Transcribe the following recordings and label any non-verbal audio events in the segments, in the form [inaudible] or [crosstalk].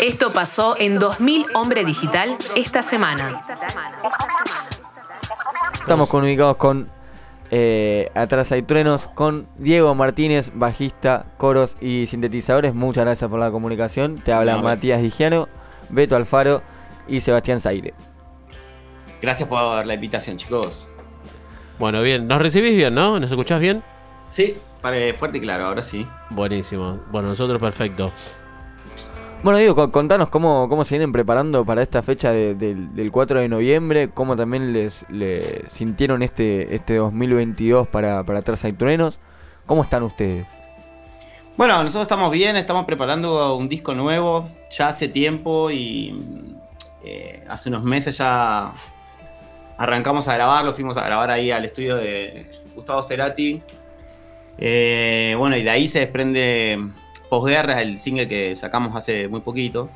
Esto pasó en 2000 Hombre Digital esta semana. Estamos comunicados con eh, Atrás hay truenos con Diego Martínez, bajista, coros y sintetizadores. Muchas gracias por la comunicación. Te habla Matías Digiano, Beto Alfaro y Sebastián Zaire. Gracias por la invitación, chicos. Bueno, bien. ¿Nos recibís bien, no? ¿Nos escuchás bien? Sí, fuerte y claro, ahora sí. Buenísimo. Bueno, nosotros perfecto. Bueno, digo, contanos cómo, cómo se vienen preparando para esta fecha del 4 de noviembre, cómo también les, sintieron este, este 2022 para, para hay Truenos. ¿Cómo están ustedes? Bueno, nosotros estamos bien, estamos preparando un disco nuevo ya hace tiempo y eh, hace unos meses ya arrancamos a grabarlo, fuimos a grabar ahí al estudio de Gustavo Cerati. Eh, bueno, y de ahí se desprende Posguerra, el single que sacamos hace muy poquito.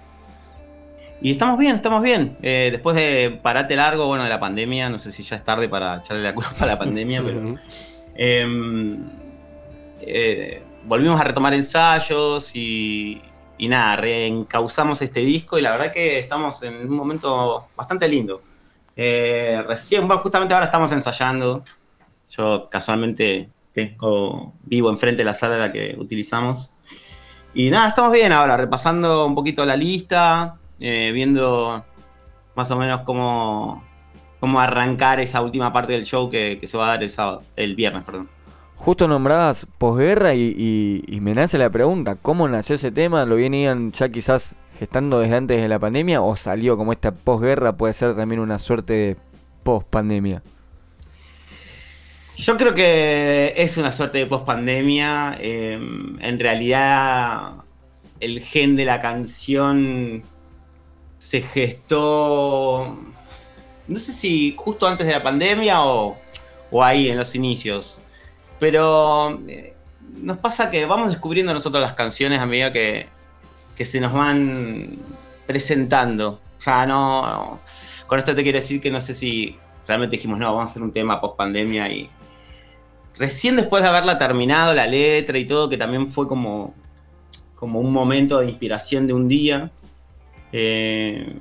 Y estamos bien, estamos bien. Eh, después de parate largo, bueno, de la pandemia, no sé si ya es tarde para echarle la culpa a la pandemia, [laughs] pero. Em, eh, volvimos a retomar ensayos y, y nada, reencauzamos este disco y la verdad que estamos en un momento bastante lindo. Eh, recién, bueno, justamente ahora estamos ensayando. Yo casualmente tengo vivo enfrente de la sala la que utilizamos. Y nada, estamos bien ahora, repasando un poquito la lista, eh, viendo más o menos cómo, cómo arrancar esa última parte del show que, se va a dar el, el viernes. Perdón. Justo nombrabas posguerra y, me nace la pregunta, ¿cómo nació ese tema? ¿Lo venían ya quizás gestando desde antes de la pandemia o salió como esta posguerra puede ser también una suerte de post pandemia? Yo creo que es una suerte de post pandemia. Em, en realidad, el gen de la canción se gestó, no sé si justo antes de la pandemia o, ahí en los inicios. Pero eh, nos pasa que vamos descubriendo nosotros las canciones a medida que, que se nos van presentando. O sea, no. Con esto te quiero decir que no sé si realmente dijimos, no, vamos a hacer un tema post pandemia y recién después de haberla terminado, la letra y todo, que también fue como, como un momento de inspiración de un día, eh,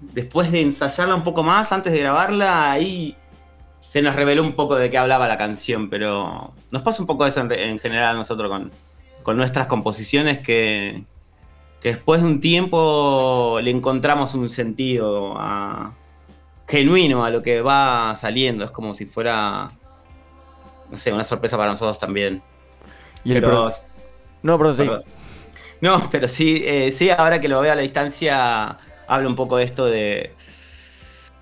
después de ensayarla un poco más, antes de grabarla, ahí se nos reveló un poco de qué hablaba la canción, pero nos pasa un poco eso en, general a nosotros con, con nuestras composiciones que, que, después de un tiempo le encontramos un sentido genuino a lo que va saliendo, es como si fuera no sé, una sorpresa para nosotros también. Y el pero, No, perdón, sí. No, pero sí, eh, sí, ahora que lo veo a la distancia, habla un poco de esto de,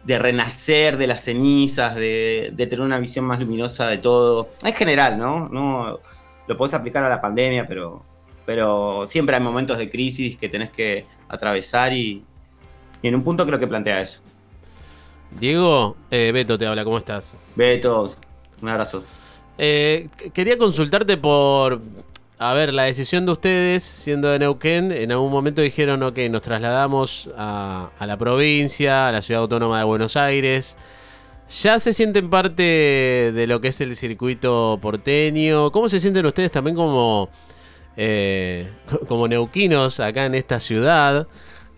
de renacer de las cenizas, de, tener una visión más luminosa de todo. Es general, ¿no? no lo puedes aplicar a la pandemia, pero, pero siempre hay momentos de crisis que tenés que atravesar y, y en un punto creo que plantea eso. Diego, eh, Beto te habla, ¿cómo estás? Beto, un abrazo. Eh, quería consultarte por, a ver, la decisión de ustedes, siendo de Neuquén, en algún momento dijeron, ok, nos trasladamos a, la provincia, a la ciudad autónoma de Buenos Aires. ¿Ya se sienten parte de lo que es el circuito porteño? ¿Cómo se sienten ustedes también como, eh, [laughs] como neuquinos acá en esta ciudad?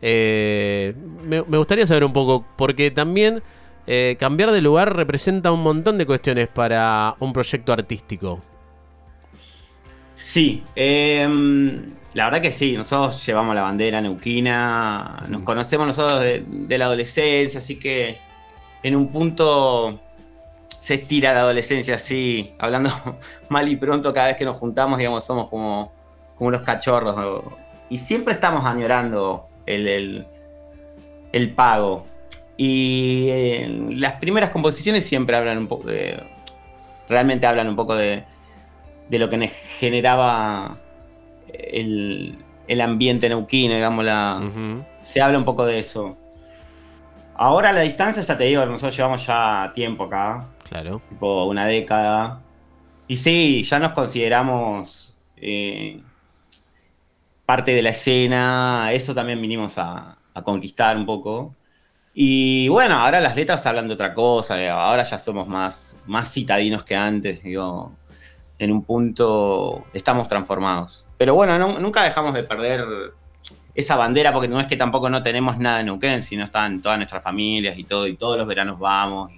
Eh, me, me, gustaría saber un poco, porque también eh, cambiar de lugar representa un montón de cuestiones para un proyecto artístico. Sí, em, la verdad que sí, nosotros llevamos la bandera neuquina, nos conocemos nosotros de, la adolescencia, así que en un punto se estira la adolescencia así, hablando [laughs] mal y pronto cada vez que nos juntamos, digamos, somos como, como unos cachorros. Y siempre estamos añorando el, el pago. Y eh, las primeras composiciones siempre hablan un poco de. Realmente hablan un poco de, de lo que generaba el, el ambiente neuquino, digamos. La, Se habla un poco de eso. Ahora a la distancia, ya te digo, nosotros llevamos ya tiempo acá. Claro. Tipo una década. Y sí, ya nos consideramos eh, parte de la escena. Eso también vinimos a, a conquistar un poco. Y bueno, ahora las letras hablan de otra cosa, eh, ahora ya somos más, más citadinos que antes, digo, en un punto estamos transformados. Pero bueno, nunca dejamos de perder esa bandera, porque no es que tampoco no tenemos nada en Neuquén, sino están todas nuestras familias y todo, y todos los veranos vamos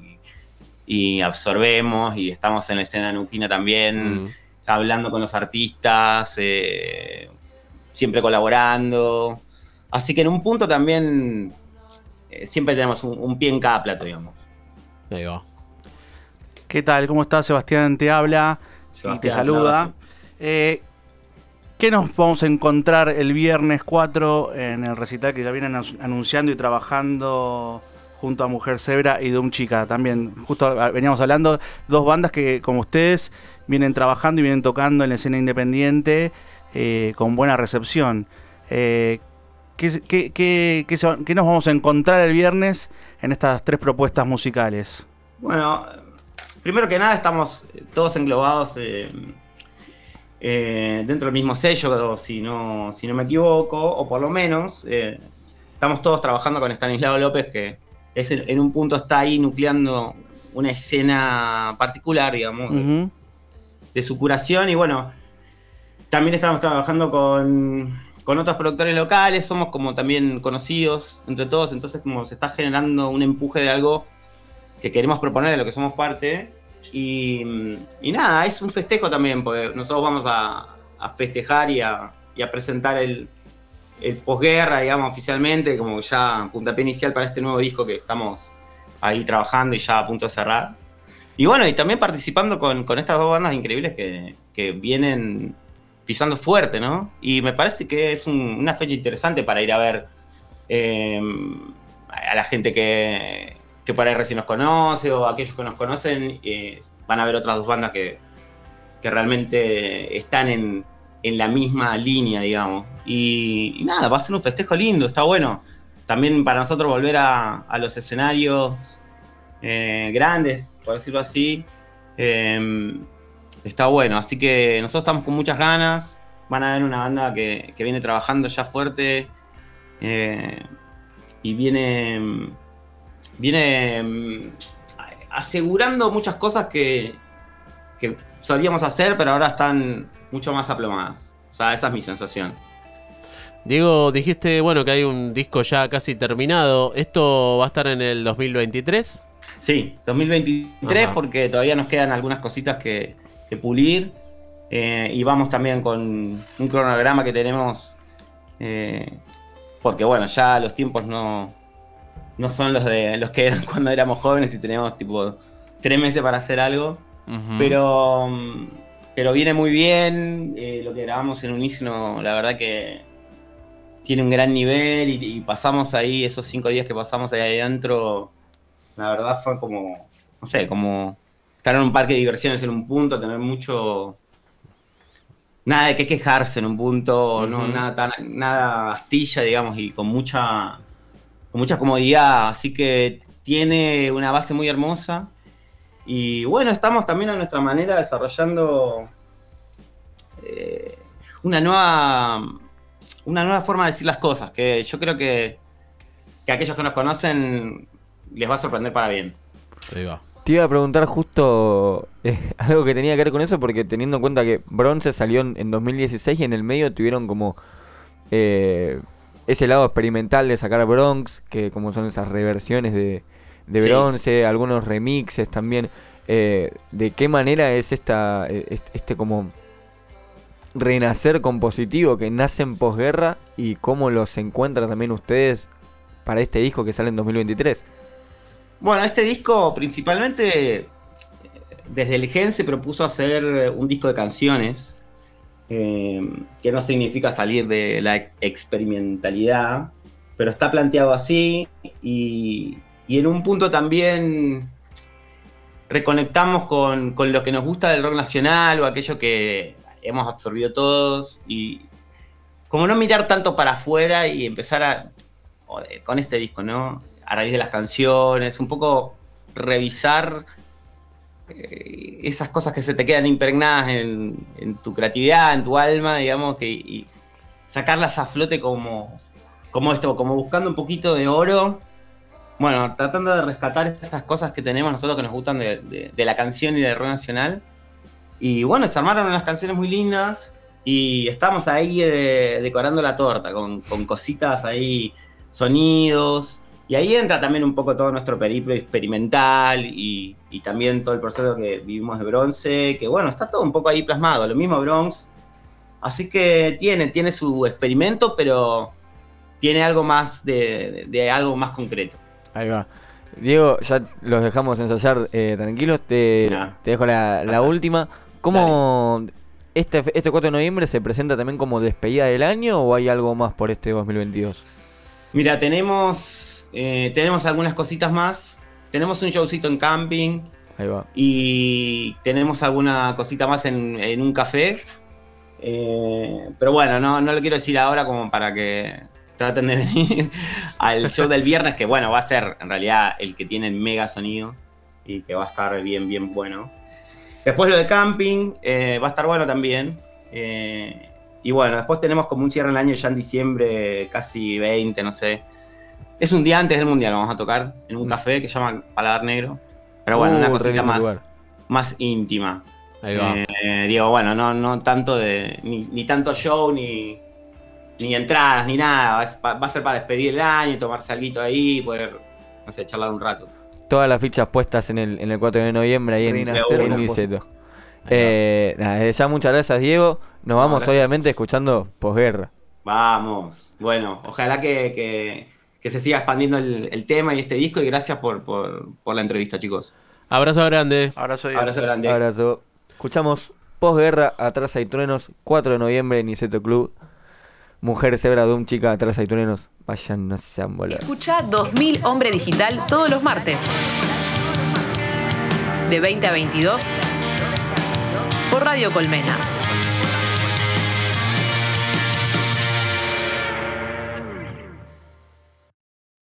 y, absorbemos y estamos en la escena neuquina también, mm. hablando con los artistas, eh, siempre colaborando. Así que en un punto también siempre tenemos un, pie en cada plato, digamos. Ahí va. ¿Qué tal? ¿Cómo estás? Sebastián te habla y te saluda. Eh, ¿Qué nos vamos a encontrar el viernes 4 en el recital que ya vienen anunciando y trabajando junto a Mujer Zebra y Doom Chica? También, justo veníamos hablando, dos bandas que, como ustedes, vienen trabajando y vienen tocando en la escena independiente eh, con buena recepción. Eh, ¿qué, qué, nos vamos a encontrar el viernes en estas tres propuestas musicales? Bueno, primero que nada estamos todos englobados eh, dentro del mismo sello, si no, si no me equivoco, o por lo menos eh, estamos todos trabajando con Stanislao López, que es en, un punto está ahí nucleando una escena particular, digamos, de, su curación. Y bueno, también estamos trabajando con, con otros productores locales, somos como también conocidos entre todos, entonces como se está generando un empuje de algo que queremos proponer, de lo que somos parte y, nada, es un festejo también, porque nosotros vamos a, festejar y a, presentar el, posguerra, digamos, oficialmente, como ya puntapié inicial para este nuevo disco que estamos ahí trabajando y ya a punto de cerrar. Y bueno, y también participando con, estas dos bandas increíbles que, vienen pisando fuerte, ¿no? Y me parece que es una fecha interesante para ir a ver eh, a la gente que, que por ahí recién nos conoce o aquellos que nos conocen eh, van a ver otras dos bandas que, realmente están en, la misma línea, digamos. Y, nada, va a ser un festejo lindo, está bueno. También para nosotros volver a, los escenarios eh, grandes, por decirlo así, em, está bueno. Así que nosotros estamos con muchas ganas. Van a ver una banda que, que viene trabajando ya fuerte eh, y viene viene mm, asegurando muchas cosas que, que solíamos hacer, pero ahora están mucho más aplomadas. O sea, esa es mi sensación. Diego, dijiste, bueno, que hay un disco ya casi terminado. ¿Esto va a estar en el 2023? Sí, 2023 porque todavía nos quedan algunas cositas que, pulir. Eh, y vamos también con un cronograma que tenemos. Eh, porque bueno, ya los tiempos no, no son los de los que eran [laughs] cuando éramos jóvenes y teníamos tipo tres meses para hacer algo. Pero pero viene muy bien. Eh, lo que grabamos en Unísono, la verdad que tiene un gran nivel y, pasamos ahí, esos cinco días que pasamos ahí adentro, la verdad fue como, no sé, como estar en un parque de diversiones en un punto, tener mucho... Nada de qué quejarse en un punto, no, nada, tan, nada astilla, digamos, y con mucha con mucha comodidad, así que tiene una base muy hermosa. Y bueno, estamos también a nuestra manera desarrollando eh, una nueva una nueva forma de decir las cosas, que yo creo que, que a aquellos que nos conocen les va a sorprender para bien. Te iba a preguntar justo eh, [laughs] algo que tenía que ver con eso, porque teniendo en cuenta que Bronce salió en, 2016 y en el medio tuvieron como eh, ese lado experimental de sacar Bronx, que como son esas reversiones de, bronce, algunos remixes también. Eh, ¿De qué manera es esta e, este como renacer compositivo que nace en posguerra y cómo los encuentran también ustedes para este disco que sale en 2023? Bueno, este disco principalmente desde el Gen se propuso hacer un disco de canciones eh, que no significa salir de la experimentalidad, pero está planteado así y, en un punto también reconectamos con, lo que nos gusta del rock nacional o aquello que hemos absorbido todos y como no mirar tanto para afuera y empezar a, con este disco, ¿no? A raíz de las canciones, un poco revisar eh, esas cosas que se te quedan impregnadas en, tu creatividad, en tu alma, digamos, que, y sacarlas a flote como, como esto, como buscando un poquito de oro. Bueno, tratando de rescatar esas cosas que tenemos nosotros que nos gustan de, la canción y del rock nacional. Y bueno, se armaron unas canciones muy lindas y estamos ahí eh, decorando la torta con, con cositas ahí, sonidos. Y ahí entra también un poco todo nuestro periplo experimental y, y, también todo el proceso que vivimos de bronce, que bueno, está todo un poco ahí plasmado, lo mismo Bronx. Así que tiene, tiene su experimento, pero tiene algo más de, de, algo más concreto. Ahí va. Diego, ya los dejamos ensayar eh, tranquilos, te, te, dejo la, la última. ¿Cómo este, este 4 de noviembre se presenta también como despedida del año o hay algo más por este 2022? Mira, tenemos eh, tenemos algunas cositas más. Tenemos un showcito en camping. Ahí va. Y tenemos alguna cosita más en, un café. Eh, pero bueno, no, no lo quiero decir ahora como para que traten de [laughs] venir al show del viernes, que bueno, va a ser en realidad el que tiene el mega sonido y que va a estar bien, bien bueno. Después lo de camping, eh, va a estar bueno también. y bueno, después tenemos como un cierre del año ya en diciembre, casi 20, no sé. Es un día antes del mundial, vamos a tocar en un mm. café que se llama Paladar Negro. Pero bueno, una uh, cosita más, más íntima. Ahí va. Eh, digo, bueno, no, no tanto de. Ni, tanto show, ni, ni entradas, ni nada. Va, a ser para despedir el año, tomarse algo ahí y poder, no sé, charlar un rato. Todas las fichas puestas en el, en el 4 de noviembre ahí en, el Niceto. Eh, nada, ya muchas gracias, Diego. Nos vamos, obviamente, escuchando posguerra. Vamos. Bueno, ojalá que que se siga expandiendo el, tema y este disco. Y gracias por, la entrevista, chicos. Abrazo grande. Abrazo, Abrazo grande. Abrazo. Escuchamos Posguerra, Atrás hay truenos, 4 de noviembre, Niceto Club. Mujer Sebra un Chica, Atrás hay truenos. Vayan, no sean bolas. Escucha 2000 Hombre Digital todos los martes. De 20 a 22 por Radio Colmena.